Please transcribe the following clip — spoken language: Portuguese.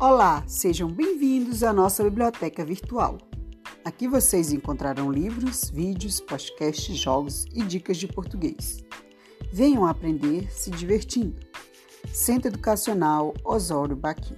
Olá, sejam bem-vindos à nossa biblioteca virtual. Aqui vocês encontrarão livros, vídeos, podcasts, jogos e dicas de português. Venham aprender se divertindo. Centro Educacional Osório Baqui.